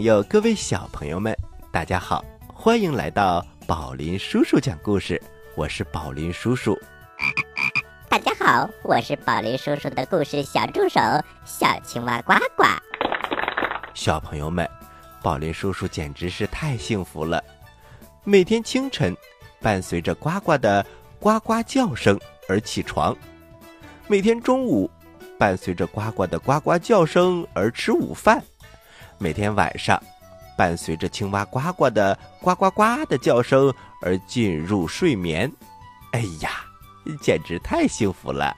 各位大朋友，各位小朋友们，大家好，欢迎来到宝林叔叔讲故事。我是宝林叔叔。大家好，我是宝林叔叔的故事小助手小青蛙呱呱。小朋友们，宝林叔叔简直是太幸福了。每天清晨，伴随着呱呱的呱呱叫声而起床；每天中午，伴随着呱呱的呱呱叫声而吃午饭；每天晚上，伴随着青蛙呱呱的呱呱呱的叫声而进入睡眠。哎呀，简直太幸福了！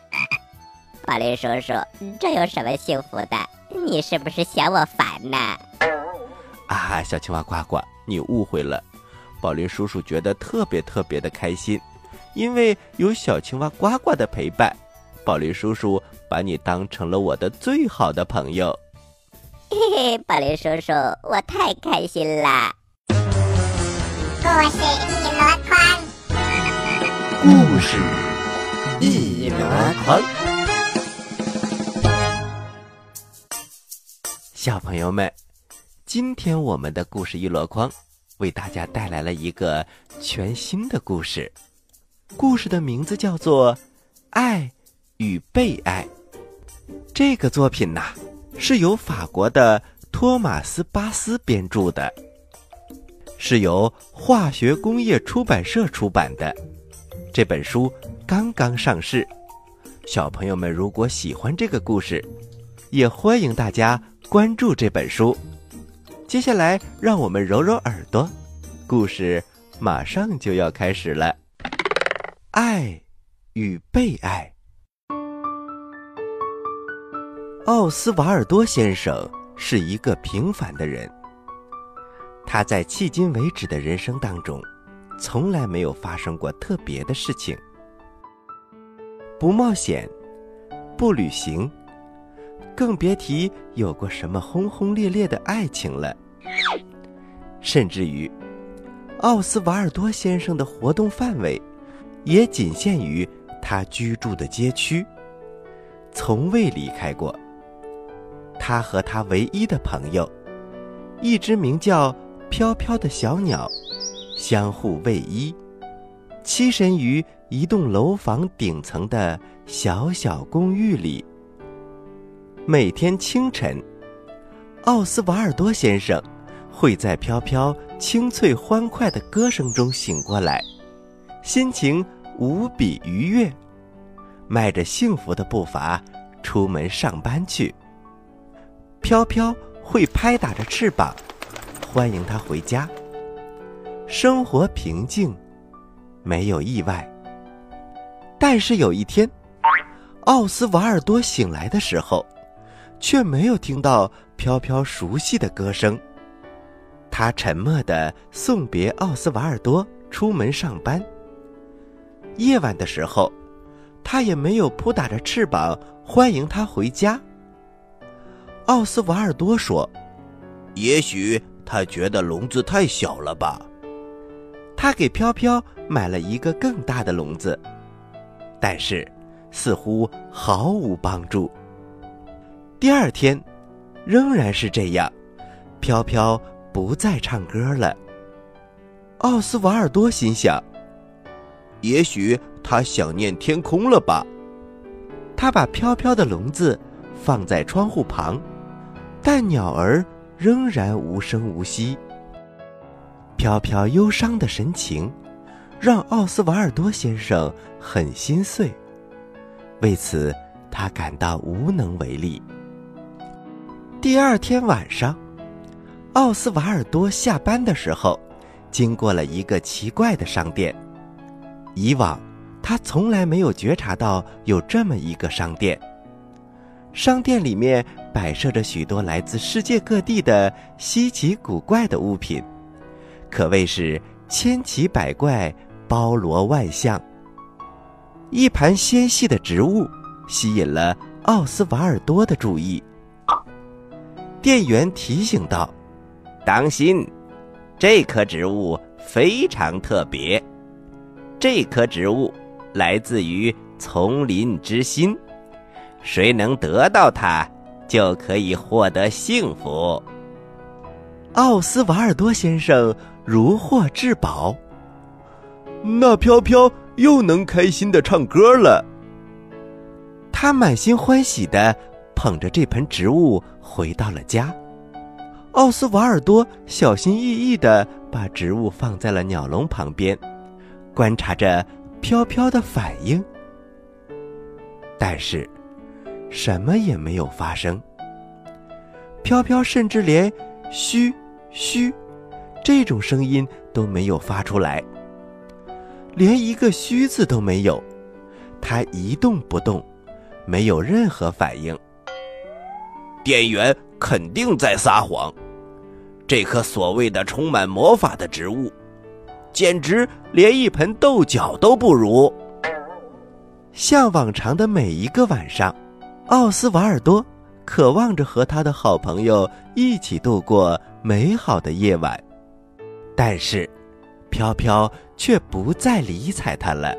宝林叔叔，这有什么幸福的？你是不是嫌我烦呢？啊，小青蛙呱呱，你误会了。宝林叔叔觉得特别特别的开心，因为有小青蛙呱呱的陪伴，宝林叔叔把你当成了我的最好的朋友。嘿嘿，宝林叔叔，我太开心啦！故事一箩筐，故事一箩筐。小朋友们，今天我们的故事一箩筐为大家带来了一个全新的故事，故事的名字叫做《爱与被爱》。这个作品呐，是由法国的托马斯·巴斯编著的，是由化学工业出版社出版的。这本书刚刚上市，小朋友们如果喜欢这个故事，也欢迎大家关注这本书。接下来，让我们揉揉耳朵，故事马上就要开始了。爱与被爱。奥斯瓦尔多先生是一个平凡的人，他在迄今为止的人生当中，从来没有发生过特别的事情，不冒险，不旅行，更别提有过什么轰轰烈烈的爱情了。甚至于，奥斯瓦尔多先生的活动范围，也仅限于他居住的街区，从未离开过。他和他唯一的朋友，一只名叫飘飘的小鸟，相互偎依，栖身于一栋楼房顶层的小小公寓里。每天清晨，奥斯瓦尔多先生会在飘飘清脆欢快的歌声中醒过来，心情无比愉悦，迈着幸福的步伐出门上班去。飘飘会拍打着翅膀，欢迎他回家。生活平静，没有意外。但是有一天，奥斯瓦尔多醒来的时候，却没有听到飘飘熟悉的歌声。他沉默地送别奥斯瓦尔多，出门上班。夜晚的时候，他也没有扑打着翅膀欢迎他回家。奥斯瓦尔多说：“也许他觉得笼子太小了吧。”他给飘飘买了一个更大的笼子，但是似乎毫无帮助。第二天，仍然是这样，飘飘不再唱歌了。奥斯瓦尔多心想：“也许他想念天空了吧。”他把飘飘的笼子放在窗户旁。但鸟儿仍然无声无息。飘飘忧伤的神情，让奥斯瓦尔多先生很心碎。为此，他感到无能为力。第二天晚上，奥斯瓦尔多下班的时候，经过了一个奇怪的商店。以往，他从来没有觉察到有这么一个商店。商店里面摆设着许多来自世界各地的稀奇古怪的物品，可谓是千奇百怪、包罗万象。一盘纤细的植物吸引了奥斯瓦尔多的注意。店员提醒道：“当心，这棵植物非常特别。这棵植物来自于丛林之心。”谁能得到它，就可以获得幸福。奥斯瓦尔多先生如获至宝，那飘飘又能开心的唱歌了。他满心欢喜的捧着这盆植物回到了家。奥斯瓦尔多小心翼翼的把植物放在了鸟笼旁边，观察着飘飘的反应。但是，什么也没有发生。飘飘甚至连“嘘嘘”这种声音都没有发出来，连一个“嘘”字都没有。它一动不动，没有任何反应。店员肯定在撒谎。这棵所谓的充满魔法的植物，简直连一盆豆角都不如。像往常的每一个晚上，奥斯瓦尔多渴望着和他的好朋友一起度过美好的夜晚，但是，飘飘却不再理睬他了。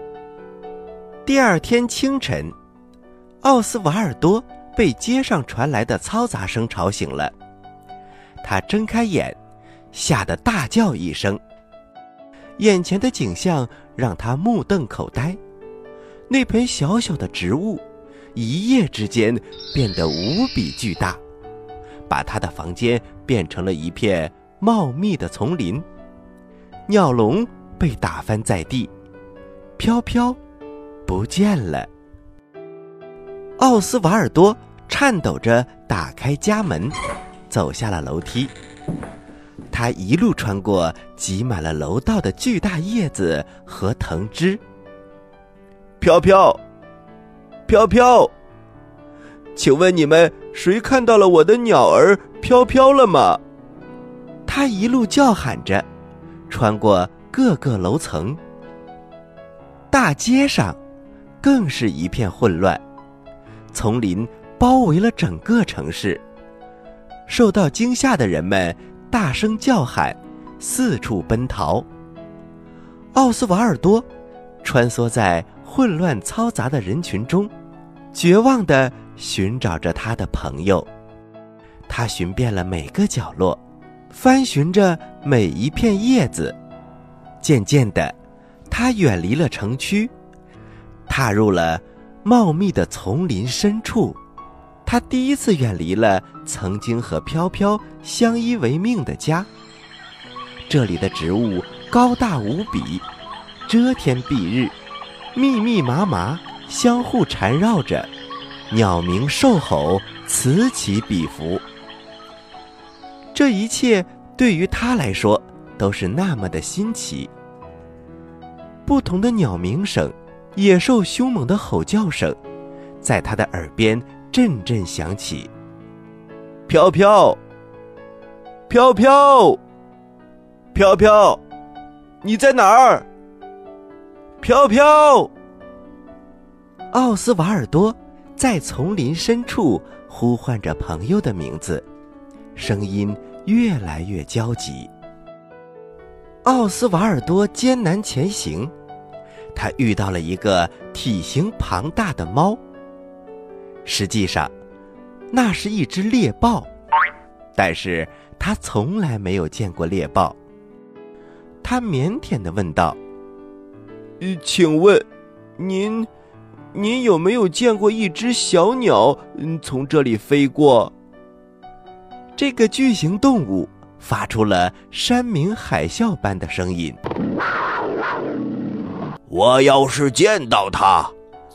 第二天清晨，奥斯瓦尔多被街上传来的嘈杂声吵醒了，他睁开眼，吓得大叫一声。眼前的景象让他目瞪口呆。那盆小小的植物，一夜之间变得无比巨大，把他的房间变成了一片茂密的丛林。鸟笼被打翻在地，飘飘不见了。奥斯瓦尔多颤抖着打开家门，走下了楼梯。他一路穿过挤满了楼道的巨大叶子和藤枝。飘飘，飘飘，请问你们谁看到了我的鸟儿飘飘了吗？他一路叫喊着，穿过各个楼层。大街上更是一片混乱，丛林包围了整个城市。受到惊吓的人们大声叫喊，四处奔逃。奥斯瓦尔多穿梭在。混乱嘈杂的人群中，绝望地寻找着他的朋友。他寻遍了每个角落，翻寻着每一片叶子。渐渐的，他远离了城区，踏入了茂密的丛林深处。他第一次远离了曾经和飘飘相依为命的家。这里的植物高大无比，遮天蔽日。密密麻麻，相互缠绕着，鸟鸣兽吼，此起彼伏。这一切对于他来说都是那么的新奇。不同的鸟鸣声，野兽凶猛的吼叫声，在他的耳边阵阵响起。飘飘，飘飘，飘飘，你在哪儿？飘飘，奥斯瓦尔多在丛林深处呼唤着朋友的名字，声音越来越焦急。奥斯瓦尔多艰难前行，他遇到了一个体型庞大的猫。实际上，那是一只猎豹，但是他从来没有见过猎豹。他腼腆的问道。呃请问，您，您有没有见过一只小鸟嗯从这里飞过？这个巨型动物发出了山鸣海啸般的声音。我要是见到它，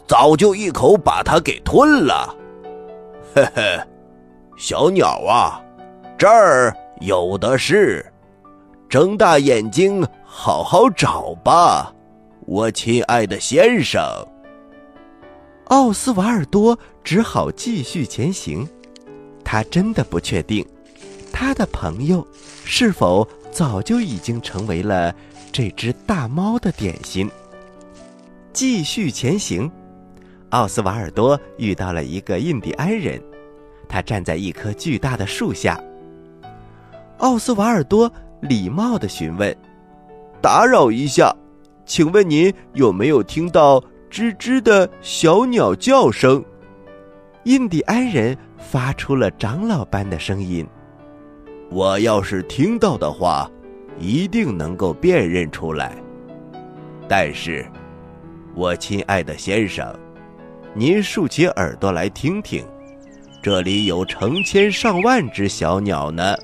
早就一口把它给吞了。嘿嘿，小鸟啊，这儿有的是，睁大眼睛，好好找吧。我亲爱的先生，奥斯瓦尔多只好继续前行。他真的不确定，他的朋友是否早就已经成为了这只大猫的点心。继续前行，奥斯瓦尔多遇到了一个印第安人，他站在一棵巨大的树下。奥斯瓦尔多礼貌地询问：“打扰一下。”请问您有没有听到吱吱的小鸟叫声？印第安人发出了长老般的声音。我要是听到的话，一定能够辨认出来。但是，我亲爱的先生，您竖起耳朵来听听，这里有成千上万只小鸟呢。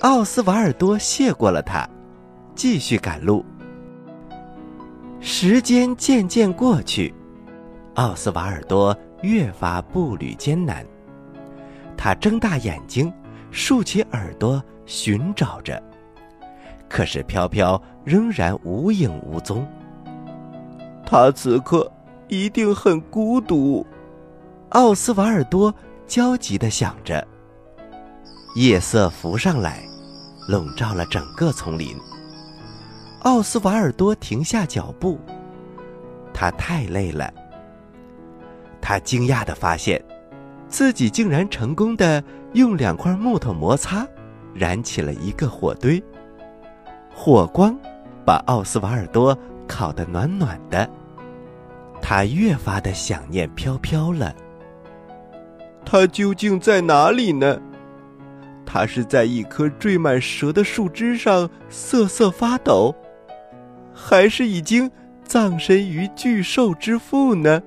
奥斯瓦尔多谢过了他，继续赶路。时间渐渐过去，奥斯瓦尔多越发步履艰难。他睁大眼睛，竖起耳朵寻找着，可是飘飘仍然无影无踪。他此刻一定很孤独，奥斯瓦尔多焦急地想着。夜色浮上来。笼罩了整个丛林。奥斯瓦尔多停下脚步，他太累了。他惊讶的发现，自己竟然成功的用两块木头摩擦，燃起了一个火堆。火光把奥斯瓦尔多烤得暖暖的。他越发的想念飘飘了。他究竟在哪里呢？他是在一棵缀满蛇的树枝上瑟瑟发抖，还是已经葬身于巨兽之腹呢？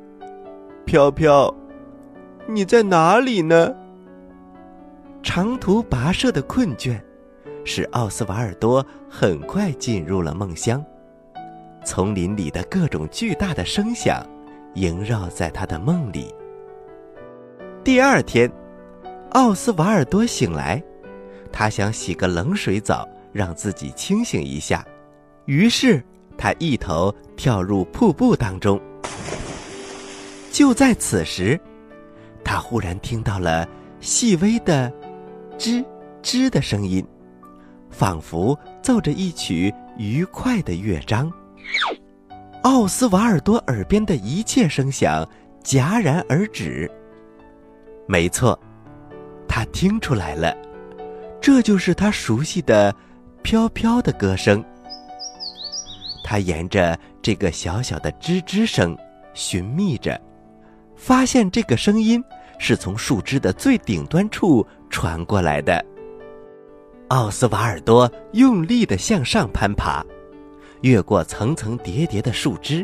飘飘，你在哪里呢？长途跋涉的困倦，使奥斯瓦尔多很快进入了梦乡。丛林里的各种巨大的声响，萦绕在他的梦里。第二天，奥斯瓦尔多醒来。他想洗个冷水澡，让自己清醒一下，于是他一头跳入瀑布当中。就在此时，他忽然听到了细微的“吱吱”的声音，仿佛奏着一曲愉快的乐章。奥斯瓦尔多耳边的一切声响戛然而止。没错，他听出来了。这就是他熟悉的飘飘的歌声。他沿着这个小小的吱吱声寻觅着，发现这个声音是从树枝的最顶端处传过来的。奥斯瓦尔多用力的向上攀爬，越过层层叠叠的树枝，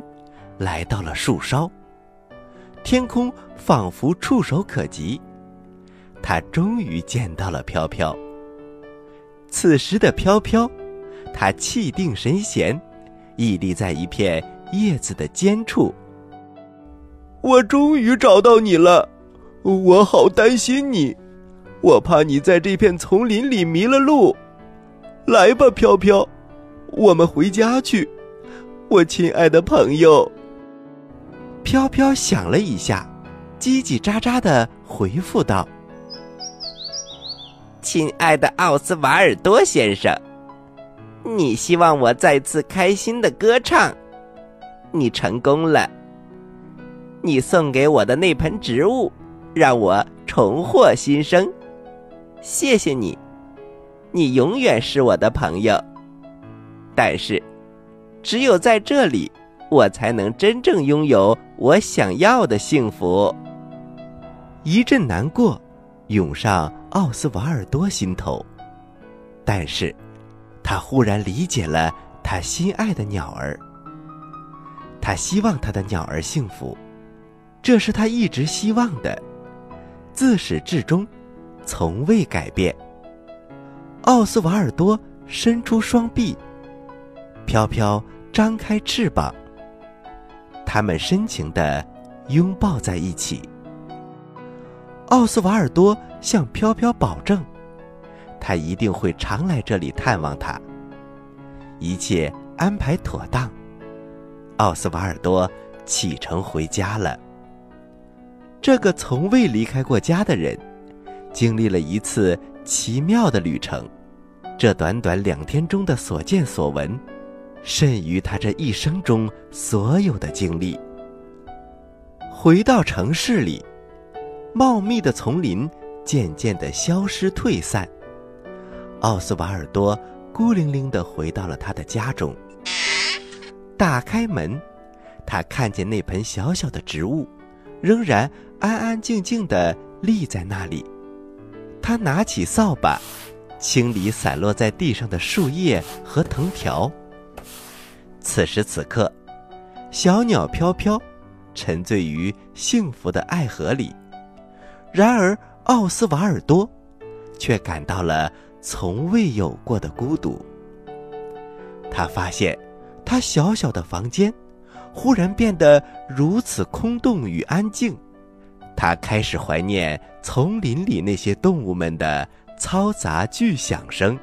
来到了树梢。天空仿佛触手可及，他终于见到了飘飘。此时的飘飘，他气定神闲，屹立在一片叶子的尖处。我终于找到你了，我好担心你，我怕你在这片丛林里迷了路。来吧，飘飘，我们回家去，我亲爱的朋友。飘飘想了一下，叽叽喳喳的回复道。亲爱的奥斯瓦尔多先生，你希望我再次开心的歌唱，你成功了。你送给我的那盆植物，让我重获新生。谢谢你，你永远是我的朋友。但是，只有在这里，我才能真正拥有我想要的幸福。一阵难过。涌上奥斯瓦尔多心头，但是，他忽然理解了他心爱的鸟儿。他希望他的鸟儿幸福，这是他一直希望的，自始至终，从未改变。奥斯瓦尔多伸出双臂，飘飘张开翅膀，他们深情的拥抱在一起。奥斯瓦尔多向飘飘保证，他一定会常来这里探望他。一切安排妥当，奥斯瓦尔多启程回家了。这个从未离开过家的人，经历了一次奇妙的旅程。这短短两天中的所见所闻，甚于他这一生中所有的经历。回到城市里。茂密的丛林渐渐的消失退散，奥斯瓦尔多孤零零的回到了他的家中。打开门，他看见那盆小小的植物，仍然安安静静地立在那里。他拿起扫把，清理散落在地上的树叶和藤条。此时此刻，小鸟飘飘，沉醉于幸福的爱河里。然而，奥斯瓦尔多却感到了从未有过的孤独。他发现，他小小的房间忽然变得如此空洞与安静。他开始怀念丛林里那些动物们的嘈杂巨响声。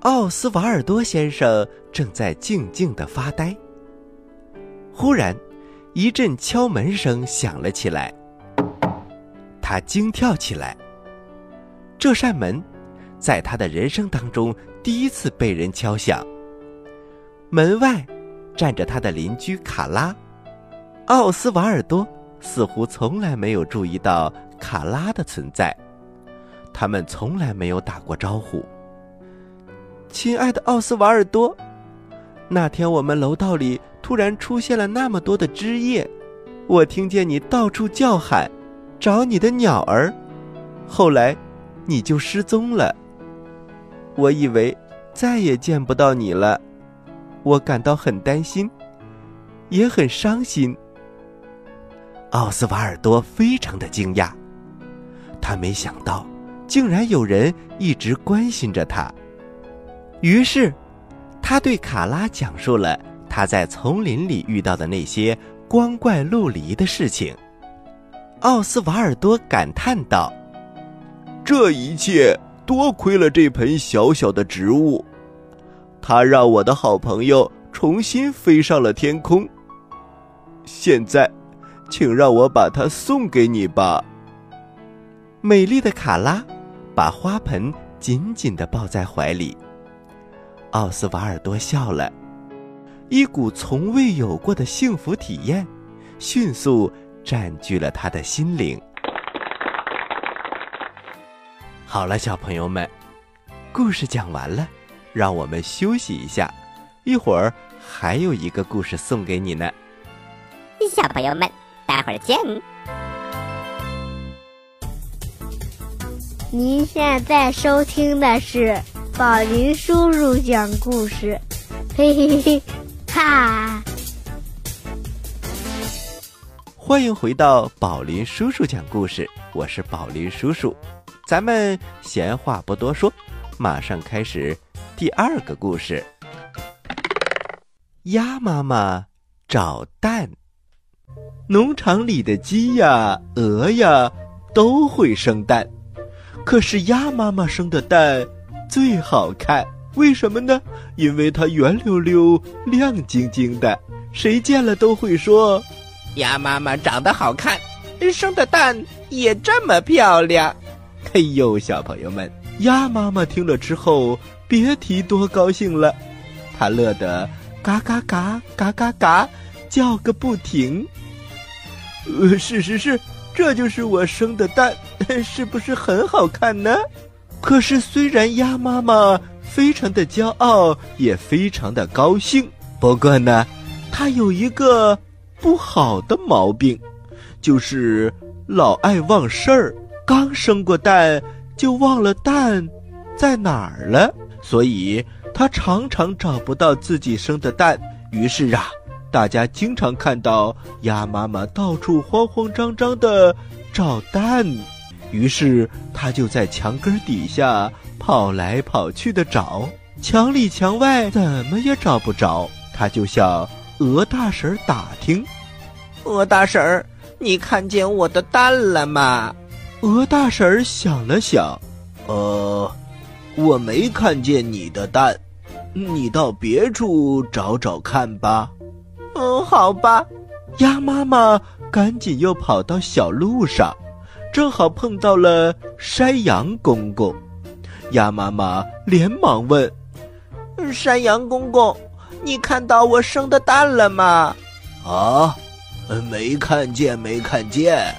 奥斯瓦尔多先生正在静静的发呆。忽然，一阵敲门声响了起来。他惊跳起来。这扇门，在他的人生当中第一次被人敲响。门外，站着他的邻居卡拉。奥斯瓦尔多似乎从来没有注意到卡拉的存在，他们从来没有打过招呼。亲爱的奥斯瓦尔多，那天我们楼道里突然出现了那么多的枝叶，我听见你到处叫喊，找你的鸟儿，后来你就失踪了。我以为再也见不到你了，我感到很担心，也很伤心。奥斯瓦尔多非常的惊讶，他没想到，竟然有人一直关心着他。于是，他对卡拉讲述了他在丛林里遇到的那些光怪陆离的事情。奥斯瓦尔多感叹道：“这一切多亏了这盆小小的植物，它让我的好朋友重新飞上了天空。现在，请让我把它送给你吧。”美丽的卡拉把花盆紧紧的抱在怀里。奥斯瓦尔多笑了，一股从未有过的幸福体验，迅速占据了他的心灵。好了，小朋友们，故事讲完了，让我们休息一下，一会儿还有一个故事送给你呢。小朋友们，待会儿见。您现在收听的是。宝林叔叔讲故事，嘿嘿嘿，哈！欢迎回到宝林叔叔讲故事，我是宝林叔叔。咱们闲话不多说，马上开始第二个故事。鸭妈妈找蛋。农场里的鸡呀、鹅呀都会生蛋，可是鸭妈妈生的蛋。最好看，为什么呢？因为它圆溜溜、亮晶晶的，谁见了都会说：“鸭妈妈长得好看，生的蛋也这么漂亮。”嘿呦，小朋友们，鸭妈妈听了之后，别提多高兴了，它乐得嘎嘎嘎、嘎嘎嘎叫个不停。呃，是是是，这就是我生的蛋，是不是很好看呢？可是，虽然鸭妈妈非常的骄傲，也非常的高兴，不过呢，它有一个不好的毛病，就是老爱忘事儿。刚生过蛋，就忘了蛋在哪儿了，所以它常常找不到自己生的蛋。于是啊，大家经常看到鸭妈妈到处慌慌张张的找蛋。于是他就在墙根底下跑来跑去的找，墙里墙外怎么也找不着。他就向鹅大婶打听：“鹅大婶，你看见我的蛋了吗？”鹅大婶想了想：“呃，我没看见你的蛋，你到别处找找看吧。”“嗯，好吧。”鸭妈妈赶紧又跑到小路上。正好碰到了山羊公公，鸭妈妈连忙问：“山羊公公，你看到我生的蛋了吗？”“啊，没看见，没看见。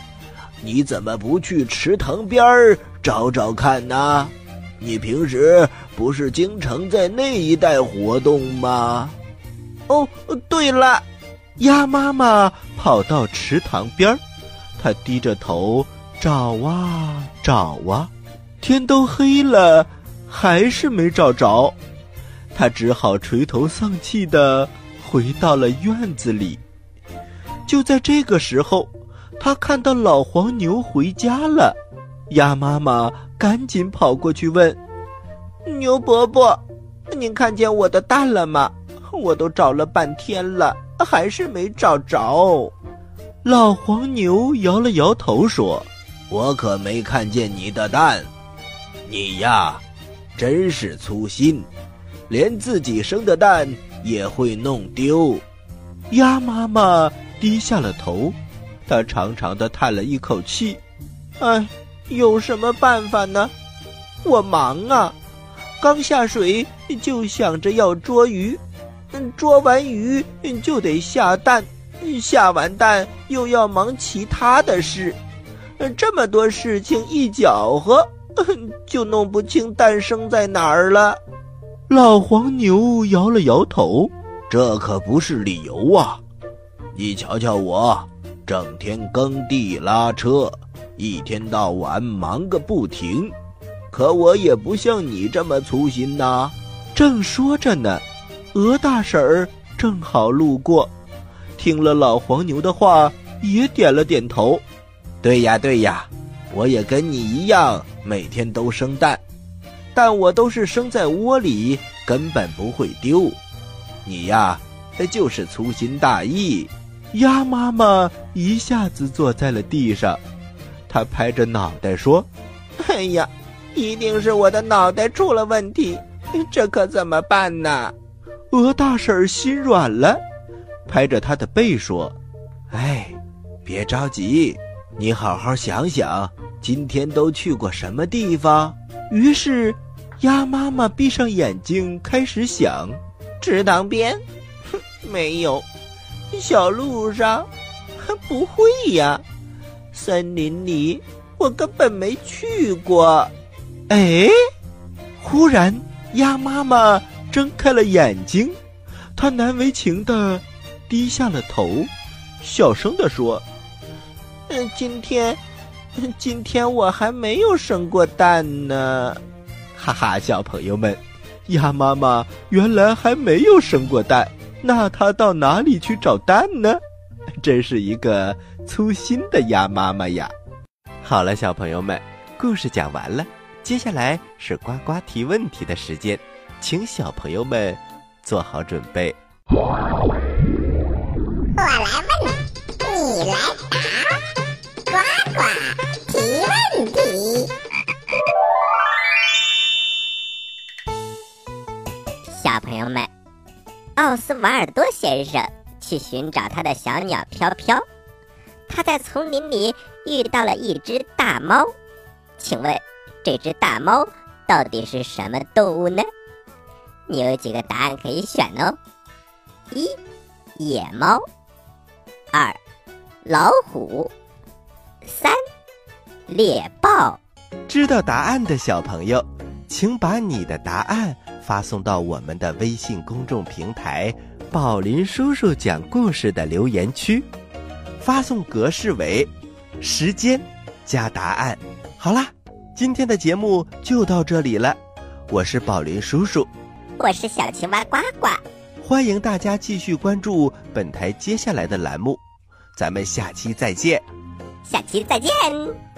你怎么不去池塘边儿找找看呢？你平时不是经常在那一带活动吗？”“哦，对了。”鸭妈妈跑到池塘边儿，它低着头找啊找啊，天都黑了，还是没找着。它只好垂头丧气的回到了院子里。就在这个时候，它看到老黄牛回家了。鸭妈妈赶紧跑过去问：“牛伯伯，您看见我的蛋了吗？我都找了半天了，还是没找着。”老黄牛摇了摇头说：“我可没看见你的蛋。你呀，真是粗心，连自己生的蛋也会弄丢。”鸭妈妈低下了头，它长长的叹了一口气：“唉。”有什么办法呢？我忙啊，刚下水就想着要捉鱼，捉完鱼就得下蛋，下完蛋又要忙其他的事，这么多事情一搅和，就弄不清蛋生在哪儿了。老黄牛摇了摇头，这可不是理由啊！你瞧瞧我，整天耕地拉车。一天到晚忙个不停，可我也不像你这么粗心呐。正说着呢，鹅大婶儿正好路过，听了老黄牛的话，也点了点头。对呀对呀，我也跟你一样，每天都生蛋，但我都是生在窝里，根本不会丢。你呀，就是粗心大意。鸭妈妈一下子坐在了地上。她拍着脑袋说：“哎呀，一定是我的脑袋出了问题，这可怎么办呢？”鹅大婶心软了，拍着他的背说：“哎，别着急，你好好想想，今天都去过什么地方？”于是，鸭妈妈闭上眼睛开始想：池塘边，哼，没有；小路上，还不会呀。森林里，我根本没去过。哎，忽然，鸭妈妈睁开了眼睛，她难为情的低下了头，小声的说：“嗯，今天，今天我还没有生过蛋呢。”哈哈，小朋友们，鸭妈妈原来还没有生过蛋，那他到哪里去找蛋呢？真是一个粗心的鸭妈妈呀！好了，小朋友们，故事讲完了，接下来是呱呱提问题的时间，请小朋友们做好准备。我来问，你来奥斯瓦尔多先生。去寻找他的小鸟飘飘，他在丛林里遇到了一只大猫。请问，这只大猫到底是什么动物呢？你有几个答案可以选哦：一、野猫；二、老虎；三、猎豹。知道答案的小朋友，请把你的答案发送到我们的微信公众平台。宝林叔叔讲故事的留言区，发送格式为时间加答案。好啦，今天的节目就到这里了。我是宝林叔叔，我是小青蛙呱呱。欢迎大家继续关注本台接下来的栏目，咱们下期再见。下期再见。